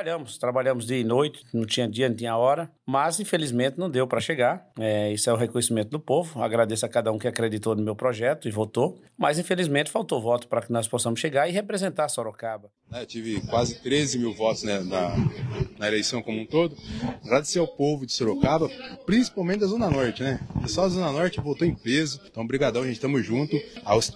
trabalhamos, trabalhamos dia e noite, não tinha dia, não tinha hora, mas infelizmente não deu para chegar. É, isso é o reconhecimento do povo. Agradeço a cada um que acreditou no meu projeto e votou, mas infelizmente faltou voto para que nós possamos chegar e representar Sorocaba. É, tive quase 13 mil votos né, na, na, eleição como um todo. Agradecer ao povo de Sorocaba, principalmente da Zona Norte, né? O pessoal da Zona Norte votou em peso, então brigadão, a gente estamos junto.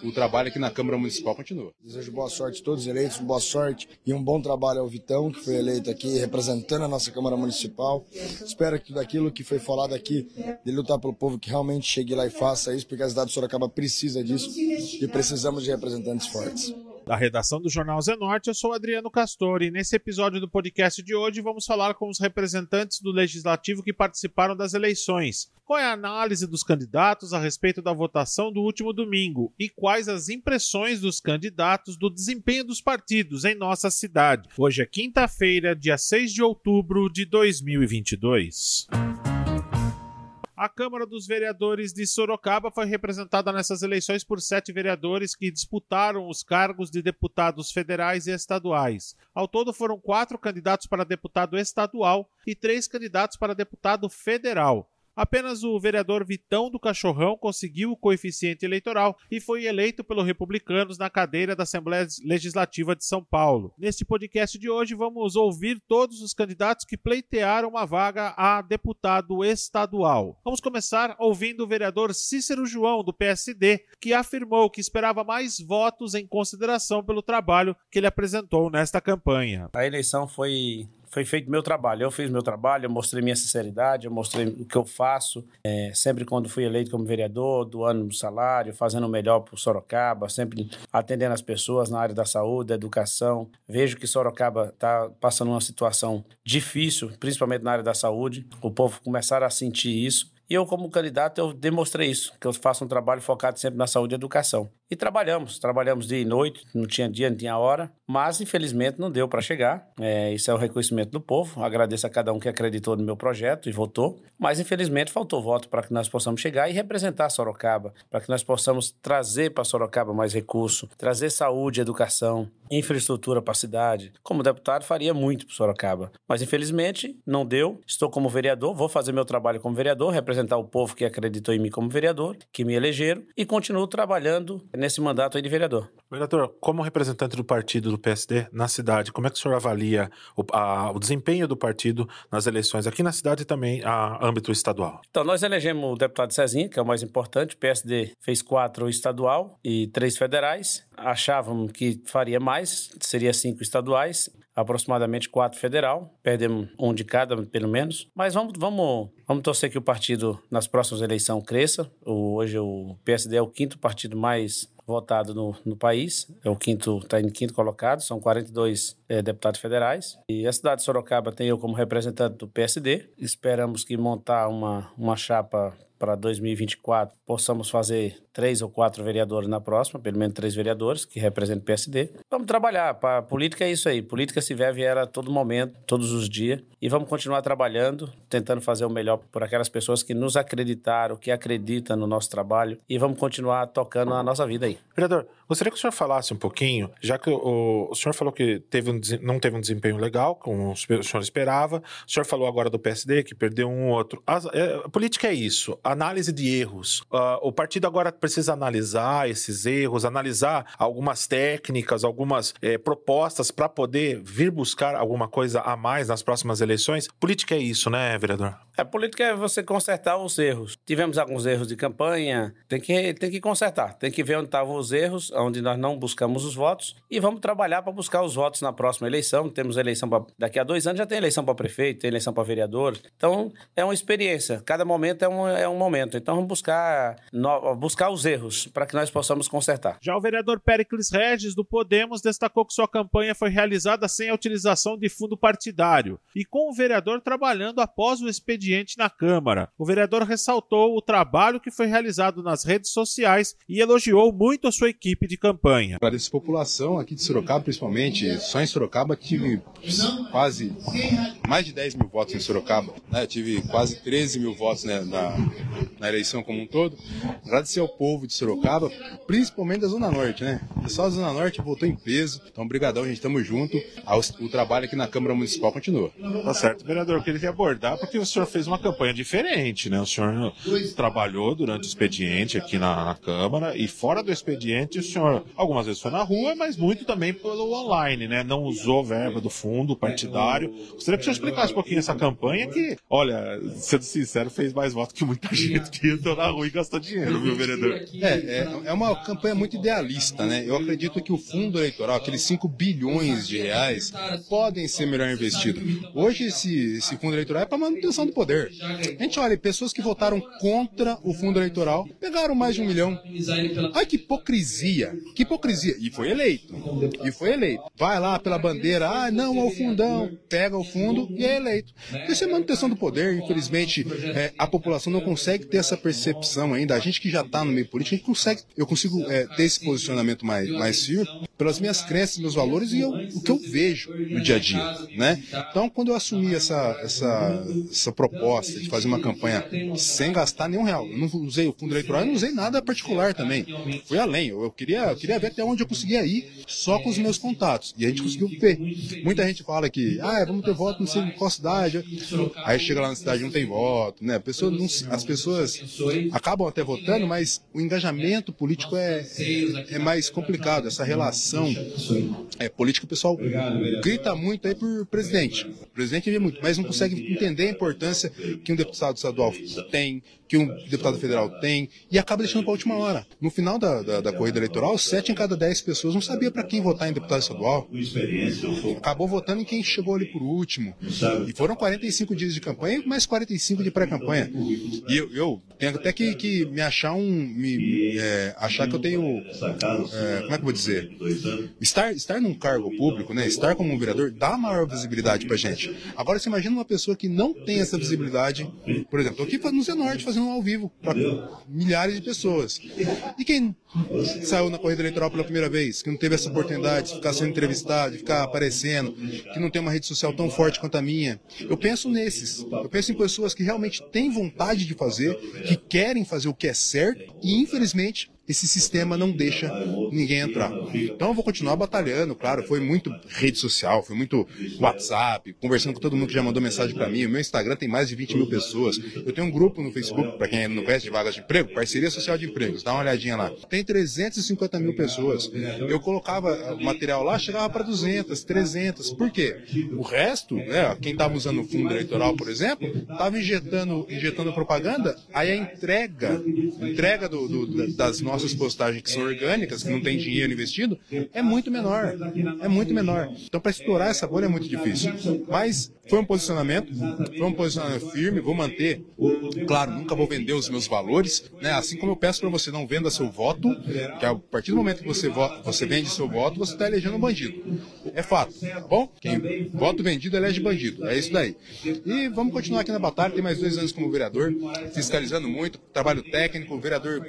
O trabalho aqui na Câmara Municipal continua. Desejo boa sorte a todos os eleitos, boa sorte e um bom trabalho ao Vitão, que foi eleito aqui representando a nossa Câmara Municipal. Espero que tudo aquilo que foi falado aqui, de lutar pelo povo, que realmente chegue lá e faça isso, porque a cidade de Sorocaba precisa disso e precisamos de representantes fortes. Da redação do Jornal Zenorte, eu sou Adriano Castor e nesse episódio do podcast de hoje vamos falar com os representantes do Legislativo que participaram das eleições. Qual é a análise dos candidatos a respeito da votação do último domingo e quais as impressões dos candidatos do desempenho dos partidos em nossa cidade? Hoje é quinta-feira, dia 6 de outubro de 2022. A Câmara dos Vereadores de Sorocaba foi representada nessas eleições por sete vereadores que disputaram os cargos de deputados federais e estaduais. Ao todo, foram quatro candidatos para deputado estadual e três candidatos para deputado federal. Apenas o vereador Vitão do Cachorrão conseguiu o coeficiente eleitoral e foi eleito pelos republicanos na cadeira da Assembleia Legislativa de São Paulo. Neste podcast de hoje, vamos ouvir todos os candidatos que pleitearam uma vaga a deputado estadual. Vamos começar ouvindo o vereador Cícero João, do PSD, que afirmou que esperava mais votos em consideração pelo trabalho que ele apresentou nesta campanha. A eleição foi foi feito meu trabalho. Eu fiz meu trabalho, eu mostrei minha sinceridade, eu mostrei o que eu faço. É, sempre quando fui eleito como vereador, doando salário, fazendo o melhor para Sorocaba, sempre atendendo as pessoas na área da saúde, da educação. Vejo que Sorocaba está passando uma situação difícil, principalmente na área da saúde. O povo começaram a sentir isso. Eu, como candidato, eu demonstrei isso, que eu faço um trabalho focado sempre na saúde e educação. E trabalhamos, trabalhamos dia e noite, não tinha dia, não tinha hora, mas infelizmente não deu para chegar. É, isso é o reconhecimento do povo. Agradeço a cada um que acreditou no meu projeto e votou, mas infelizmente faltou voto para que nós possamos chegar e representar Sorocaba, para que nós possamos trazer para Sorocaba mais recurso, trazer saúde, educação, infraestrutura para a cidade. Como deputado, faria muito para Sorocaba, mas infelizmente não deu. Estou como vereador, vou fazer meu trabalho como vereador, representar o povo que acreditou em mim como vereador, que me elegeram e continuo trabalhando nesse mandato aí de vereador. Vereador, como representante do partido do PSD na cidade, como é que o senhor avalia o, a, o desempenho do partido nas eleições aqui na cidade e também a âmbito estadual? Então, nós elegemos o deputado Cezinha, que é o mais importante. O PSD fez quatro estadual e três federais. Achávamos que faria mais, seria cinco estaduais aproximadamente quatro federal, perdemos um de cada, pelo menos. Mas vamos, vamos, vamos torcer que o partido, nas próximas eleições, cresça. O, hoje o PSD é o quinto partido mais votado no, no país, é o quinto, está em quinto colocado, são 42 é, deputados federais. E a cidade de Sorocaba tem eu como representante do PSD. Esperamos que montar uma, uma chapa para 2024 possamos fazer três ou quatro vereadores na próxima, pelo menos três vereadores que representam o PSD. Vamos trabalhar. Para política é isso aí. Política se vive era a todo momento, todos os dias. E vamos continuar trabalhando, tentando fazer o melhor por aquelas pessoas que nos acreditaram, que acreditam no nosso trabalho. E vamos continuar tocando a nossa vida aí. Vereador, gostaria que o senhor falasse um pouquinho, já que o, o senhor falou que teve um, não teve um desempenho legal, como o senhor esperava. O senhor falou agora do PSD, que perdeu um ou outro. É, a política é isso. Análise de erros. Uh, o partido agora precisa analisar esses erros, analisar algumas técnicas, algumas é, propostas para poder vir buscar alguma coisa a mais nas próximas eleições. Política é isso, né, vereador? A política é você consertar os erros. Tivemos alguns erros de campanha, tem que, tem que consertar, tem que ver onde estavam os erros, onde nós não buscamos os votos e vamos trabalhar para buscar os votos na próxima eleição. Temos eleição pra, daqui a dois anos já tem eleição para prefeito, tem eleição para vereador. Então é uma experiência. Cada momento é um, é um momento. Então vamos buscar, no, buscar os erros para que nós possamos consertar. Já o vereador Pericles Regis do Podemos destacou que sua campanha foi realizada sem a utilização de fundo partidário e com o vereador trabalhando após o expediente expediente na Câmara. O vereador ressaltou o trabalho que foi realizado nas redes sociais e elogiou muito a sua equipe de campanha. Agradeço a população aqui de Sorocaba, principalmente, só em Sorocaba tive quase mais de 10 mil votos em Sorocaba, né? tive quase 13 mil votos né, na, na eleição como um todo. Agradecer ao povo de Sorocaba, principalmente da Zona Norte, né? Pessoal da Zona Norte votou em peso, então brigadão, gente, estamos junto. O trabalho aqui na Câmara Municipal continua. Tá certo, vereador, eu queria abordar porque o senhor fez uma campanha diferente, né? O senhor trabalhou durante o expediente aqui na, na Câmara e fora do expediente o senhor algumas vezes foi na rua, mas muito também pelo online, né? Não usou verba do fundo partidário. Gostaria que o senhor explicasse um pouquinho essa campanha que, olha, sendo sincero, fez mais voto que muita gente que entrou na rua e gastou dinheiro, viu, vereador? É, é, é uma campanha muito idealista, né? Eu acredito que o fundo eleitoral, aqueles 5 bilhões de reais, podem ser melhor investidos. Hoje esse, esse fundo eleitoral é para manutenção do poder. A gente olha, pessoas que votaram contra o fundo eleitoral pegaram mais de um milhão. Ai, que hipocrisia! Que hipocrisia! E foi eleito. E foi eleito. Vai lá pela bandeira, ah, não, é o fundão. Pega o fundo e é eleito. Isso é manutenção do poder. Infelizmente, é, a população não consegue ter essa percepção ainda. A gente que já está no meio político, a gente consegue, eu consigo é, ter esse posicionamento mais, mais firme pelas minhas crenças, meus valores e eu, o que eu vejo no dia a dia, né? Então, quando eu assumi essa, essa, essa proposta de fazer uma campanha sem gastar nenhum real, eu não usei o fundo eleitoral, eu não usei nada particular também. Fui além, eu, eu queria, eu queria ver até onde eu conseguia ir só com os meus contatos. E a gente conseguiu ver. Muita gente fala que, ah, vamos ter voto não sei em qual cidade. Aí chega lá na cidade não tem voto, né? Pessoa não, as pessoas acabam até votando, mas o engajamento político é, é mais complicado, essa relação é, política, o pessoal grita muito aí por presidente. O presidente vê muito, mas não consegue entender a importância que um deputado estadual tem, que um deputado federal tem, e acaba deixando para a última hora. No final da, da, da, corrida eleitoral, sete em cada dez pessoas não sabia para quem votar em deputado estadual. Acabou votando em quem chegou ali por último. E foram 45 dias de campanha e mais 45 de pré-campanha. E eu, eu, tenho até que, que me achar um. Me, é, achar que eu tenho. É, como é que eu vou dizer? Estar, estar num cargo público, né? Estar como um vereador, dá maior visibilidade pra gente. Agora você imagina uma pessoa que não tem essa visibilidade. Por exemplo, tô aqui no Zenorte fazendo um ao vivo para milhares de pessoas. E quem saiu na corrida eleitoral pela primeira vez, que não teve essa oportunidade de ficar sendo entrevistado, de ficar aparecendo, que não tem uma rede social tão forte quanto a minha. Eu penso nesses. Eu penso em pessoas que realmente têm vontade de fazer, que querem fazer o que é certo e, infelizmente, esse sistema não deixa ninguém entrar. Então eu vou continuar batalhando, claro, foi muito rede social, foi muito WhatsApp, conversando com todo mundo que já mandou mensagem para mim. O meu Instagram tem mais de 20 mil pessoas. Eu tenho um grupo no Facebook, para quem não conhece, de vagas de emprego, Parceria Social de Empregos, dá uma olhadinha lá. Tem 350 mil pessoas. Eu colocava o material lá, chegava para 200, 300. Por quê? O resto, né, quem estava usando o fundo eleitoral, por exemplo, estava injetando, injetando propaganda, aí a entrega, entrega do, do, das nossas nossas postagens que são orgânicas, que não tem dinheiro investido, é muito menor. É muito menor. Então, para explorar essa bolha é muito difícil. Mas foi um posicionamento, foi um posicionamento firme, vou manter. Claro, nunca vou vender os meus valores, né? Assim como eu peço para você não venda seu voto, que a partir do momento que você, vota, você vende seu voto, você está elegendo um bandido. É fato, tá bom? Quem voto vendido elege bandido. É isso daí. E vamos continuar aqui na batalha. Tem mais dois anos como vereador, fiscalizando muito, trabalho técnico, vereador.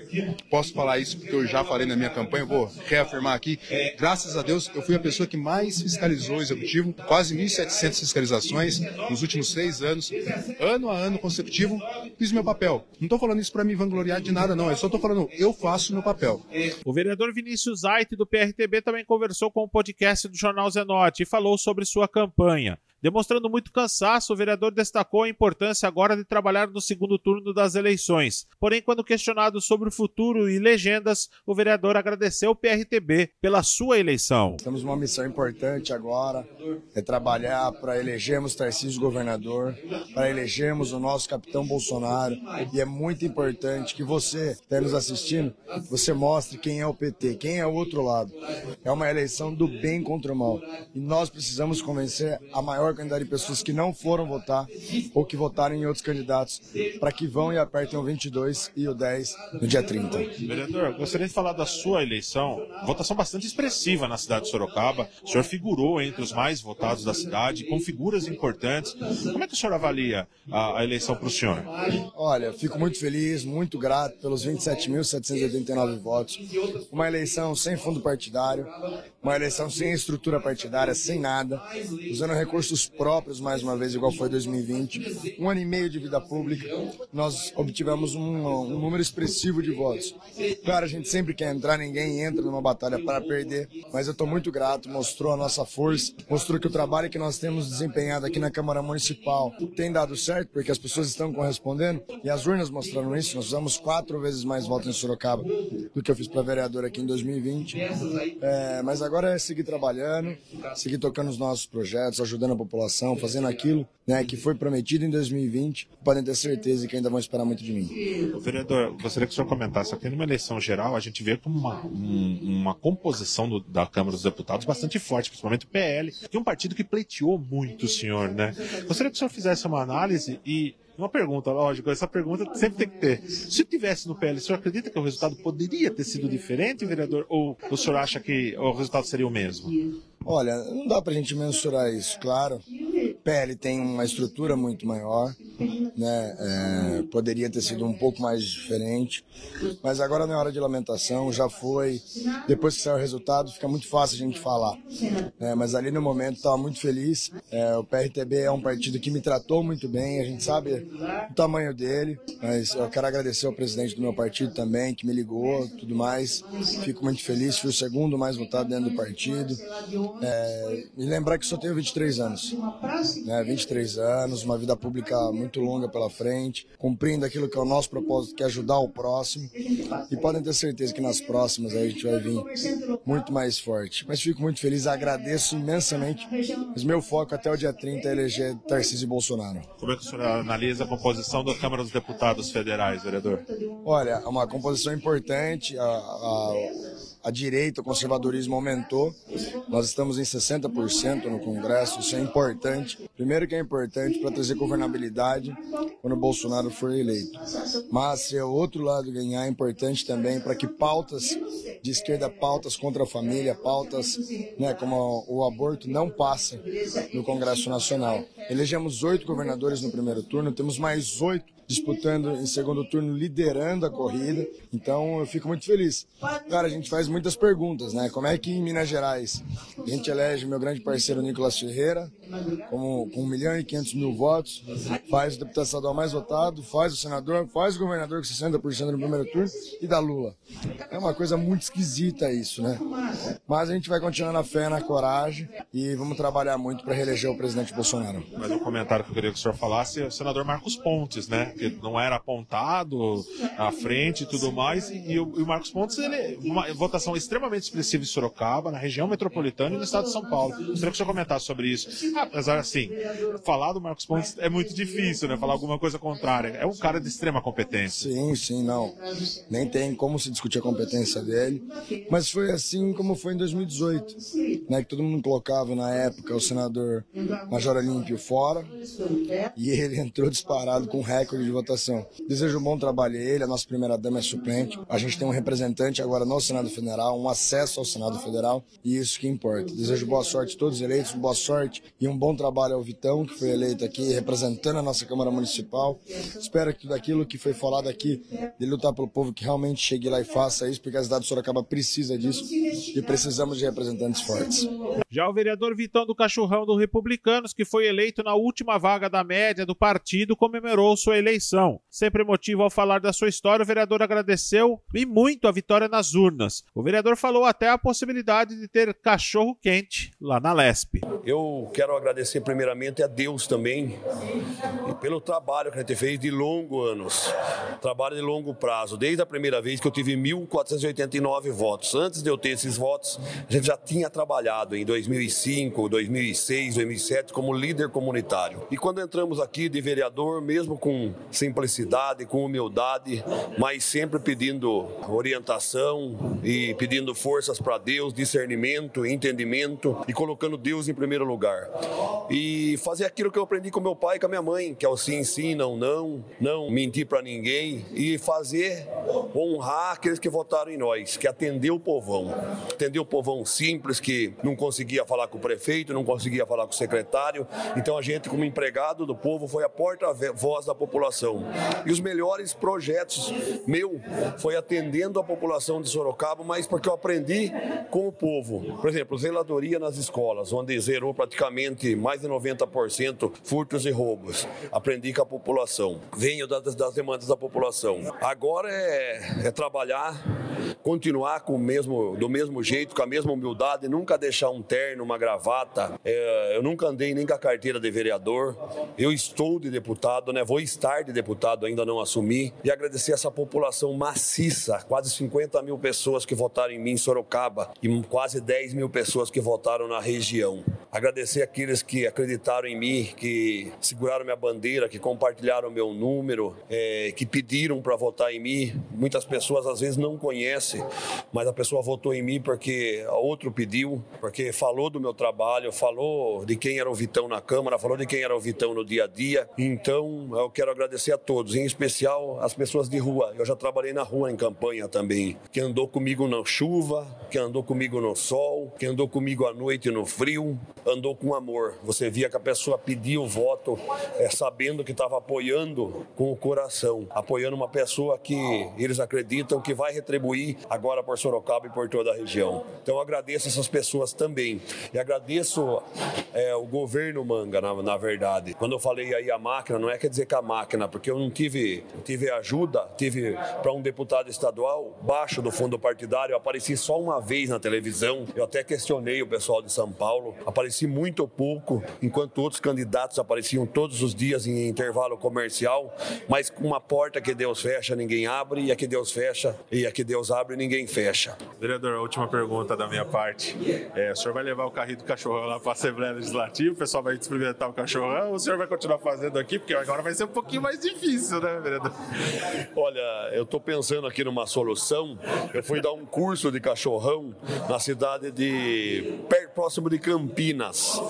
Posso falar isso porque eu já falei na minha campanha, vou reafirmar aqui. Graças a Deus, eu fui a pessoa que mais fiscalizou o executivo, quase 1.700 fiscalizações nos últimos seis anos, ano a ano consecutivo, fiz meu papel. Não estou falando isso para me vangloriar de nada, não. Eu só estou falando, eu faço meu papel. O vereador Vinícius Zait, do PRTB, também conversou com o podcast do Jornal Zenote e falou sobre sua campanha. Demonstrando muito cansaço, o vereador destacou a importância agora de trabalhar no segundo turno das eleições. Porém, quando questionado sobre o futuro e legendas, o vereador agradeceu o PRTB pela sua eleição. Temos uma missão importante agora, é trabalhar para elegermos Tarcísio governador, para elegermos o nosso capitão Bolsonaro, e é muito importante que você, que está nos assistindo, você mostre quem é o PT, quem é o outro lado. É uma eleição do bem contra o mal, e nós precisamos convencer a maior quantidade de pessoas que não foram votar ou que votaram em outros candidatos, para que vão e apertem o 22 e o 10 no dia 30. Vereador, gostaria de falar da sua eleição. Votação bastante expressiva na cidade de Sorocaba. O senhor figurou entre os mais votados da cidade, com figuras importantes. Como é que o senhor avalia a, a eleição para o senhor? Olha, fico muito feliz, muito grato pelos 27.789 votos. Uma eleição sem fundo partidário, uma eleição sem estrutura partidária, sem nada, usando recursos próprios mais uma vez, igual foi 2020. Um ano e meio de vida pública, nós obtivemos um, um número expressivo de votos. Claro, a gente sempre quer entrar, ninguém entra numa batalha para perder, mas eu estou muito grato, mostrou a nossa força, mostrou que o trabalho que nós temos desempenhado aqui na Câmara Municipal tem dado certo, porque as pessoas estão correspondendo e as urnas mostraram isso. Nós usamos quatro vezes mais votos em Sorocaba do que eu fiz para vereador aqui em 2020. É, mas agora é seguir trabalhando, seguir tocando os nossos projetos, ajudando a população, fazendo aquilo né, que foi prometido em 2020. Podem ter certeza que ainda vão esperar muito de mim. Vereador, gostaria que o senhor comentasse aqui numa eleição geral, a gente vê como uma, um, uma composição do, da Câmara dos Deputados bastante forte, principalmente o PL, que é um partido que pleiteou muito o senhor, né? Gostaria que o senhor fizesse uma análise e uma pergunta, lógico, essa pergunta sempre tem que ter. Se tivesse no PL, o senhor acredita que o resultado poderia ter sido diferente, vereador? Ou o senhor acha que o resultado seria o mesmo? Olha, não dá pra gente mensurar isso, claro. PL tem uma estrutura muito maior, né? É, poderia ter sido um pouco mais diferente, mas agora não é hora de lamentação, já foi. Depois que sair o resultado, fica muito fácil a gente falar. Né? Mas ali no momento estava muito feliz. É, o PRTB é um partido que me tratou muito bem, a gente sabe o tamanho dele, mas eu quero agradecer ao presidente do meu partido também, que me ligou, tudo mais. Fico muito feliz, fui o segundo mais votado dentro do partido. É, e lembrar que só tenho 23 anos né, 23 anos, uma vida pública muito longa pela frente, cumprindo aquilo que é o nosso propósito, que é ajudar o próximo. E podem ter certeza que nas próximas a gente vai vir muito mais forte. Mas fico muito feliz, agradeço imensamente. Mas meu foco até o dia 30 é eleger Tarcísio e Bolsonaro. Como é que o senhor analisa a composição da Câmara dos Deputados Federais, vereador? Olha, é uma composição importante. A, a, a direita, o conservadorismo aumentou. Nós estamos em 60% no Congresso, isso é importante. Primeiro que é importante para trazer governabilidade quando o Bolsonaro for eleito. Mas se o outro lado ganhar, é importante também para que pautas de esquerda, pautas contra a família, pautas né, como o aborto não passem no Congresso Nacional. Elegemos oito governadores no primeiro turno, temos mais oito disputando em segundo turno, liderando a corrida. Então eu fico muito feliz. Cara, a gente faz muitas perguntas, né? Como é que em Minas Gerais a gente elege meu grande parceiro Nicolas Ferreira, com 1 milhão e 500 mil votos, faz o deputado estadual mais votado, faz o senador, faz o governador com 60% no primeiro turno e dá Lula. É uma coisa muito esquisita isso, né? Mas a gente vai continuar na fé, na coragem e vamos trabalhar muito para reeleger o presidente Bolsonaro. Mas um comentário que eu queria que o senhor falasse é o senador Marcos Pontes, né? Que não era apontado à frente e tudo mais. E, o, e o, Marcos Pontes, ele uma votação extremamente expressiva em Sorocaba, na região metropolitana e no estado de São Paulo. Gostaria que o senhor comentasse sobre isso. Apesar, assim, falar do Marcos Pontes é muito difícil, né? Falar alguma coisa contrária. É um cara de extrema competência. Sim, sim, não. Nem tem como se discutir a competência dele. Mas foi assim como foi em 2018, né? Que todo mundo colocava na época o senador Major Olímpio fora. E ele entrou disparado com recorde de votação. Desejo um bom trabalho a ele, a nossa primeira dama é suplente. A gente tem um representante agora no Senado Federal, um acesso ao Senado Federal, e isso que importa. Desejo boa sorte a todos os eleitos, boa sorte e um bom trabalho ao Vitão, que foi eleito aqui representando a nossa Câmara Municipal. Espero que tudo aquilo que foi falado aqui, de lutar pelo povo, que realmente chegue lá e faça isso, porque a cidade de Sorocaba precisa disso e precisamos de representantes fortes. Já o vereador Vitão do Cachorrão do Republicanos, que foi eleito na última vaga da média do partido, comemorou sua eleição Sempre emotivo ao falar da sua história, o vereador agradeceu e muito a vitória nas urnas. O vereador falou até a possibilidade de ter cachorro quente lá na Lesp. Eu quero agradecer primeiramente a Deus também pelo trabalho que a gente fez de longos anos, trabalho de longo prazo. Desde a primeira vez que eu tive 1.489 votos. Antes de eu ter esses votos, a gente já tinha trabalhado em 2005, 2006, 2007 como líder comunitário. E quando entramos aqui de vereador, mesmo com simplicidade, com humildade, mas sempre pedindo orientação e pedindo forças para Deus, discernimento, entendimento e colocando Deus em primeiro lugar. E fazer aquilo que eu aprendi com meu pai e com a minha mãe, que é o sim, sim, não, não, não mentir para ninguém e fazer honrar aqueles que votaram em nós, que atendeu o povão. Atendeu o povão simples que não conseguia falar com o prefeito, não conseguia falar com o secretário. Então a gente, como empregado do povo, foi a porta-voz da população. E os melhores projetos meu foi atendendo a população de Sorocaba, mas porque eu aprendi com o povo. Por exemplo, zeladoria nas escolas, onde zerou praticamente mais de 90% furtos e roubos. Aprendi com a população. Venho das, das demandas da população. Agora é, é trabalhar continuar com o mesmo, do mesmo jeito, com a mesma humildade, nunca deixar um terno, uma gravata. É, eu nunca andei nem com a carteira de vereador. Eu estou de deputado, né? Vou estar de deputado, ainda não assumi. E agradecer essa população maciça, quase 50 mil pessoas que votaram em mim em Sorocaba e quase 10 mil pessoas que votaram na região. Agradecer aqueles que acreditaram em mim, que seguraram minha bandeira, que compartilharam meu número, é, que pediram para votar em mim. Muitas pessoas às vezes não conhecem, mas a pessoa votou em mim porque outro pediu, porque falou do meu trabalho, falou de quem era o Vitão na Câmara, falou de quem era o Vitão no dia a dia. Então eu quero agradecer a todos, em especial as pessoas de rua. Eu já trabalhei na rua em campanha também, que andou comigo na chuva, que andou comigo no sol, que andou comigo à noite no frio, andou com amor. Você via que a pessoa pedia o voto é, sabendo que estava apoiando com o coração, apoiando uma pessoa que eles acreditam que vai retribuir agora por Sorocaba e por toda a região. Então agradeço essas pessoas também. E agradeço é, o governo Manga, na, na, verdade. Quando eu falei aí a máquina, não é quer dizer que a máquina, porque eu não tive, tive ajuda, tive para um deputado estadual, baixo do fundo partidário, eu apareci só uma vez na televisão. Eu até questionei o pessoal de São Paulo, apareci muito pouco, enquanto outros candidatos apareciam todos os dias em intervalo comercial, mas uma porta que Deus fecha, ninguém abre, e a que Deus fecha, e a que Deus abre, ninguém fecha. Vereador, a última pergunta da minha parte. É, o senhor vai levar o carrinho do cachorrão lá para a Assembleia Legislativa, o pessoal vai experimentar o cachorrão, ou o senhor vai continuar fazendo aqui? Porque agora vai ser um pouquinho mais difícil, né, vereador? Olha, eu estou pensando aqui numa solução. Eu fui dar um curso de cachorrão na cidade de. Próximo de Campinas.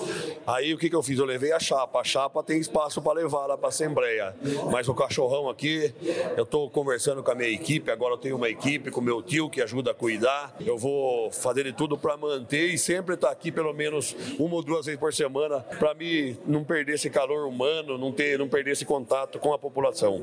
Aí o que, que eu fiz? Eu levei a chapa. A chapa tem espaço para levar lá para a Assembleia. Mas o cachorrão aqui, eu estou conversando com a minha equipe. Agora eu tenho uma equipe com meu tio que ajuda a cuidar. Eu vou fazer de tudo para manter e sempre estar tá aqui pelo menos uma ou duas vezes por semana para me não perder esse calor humano, não ter, não perder esse contato com a população.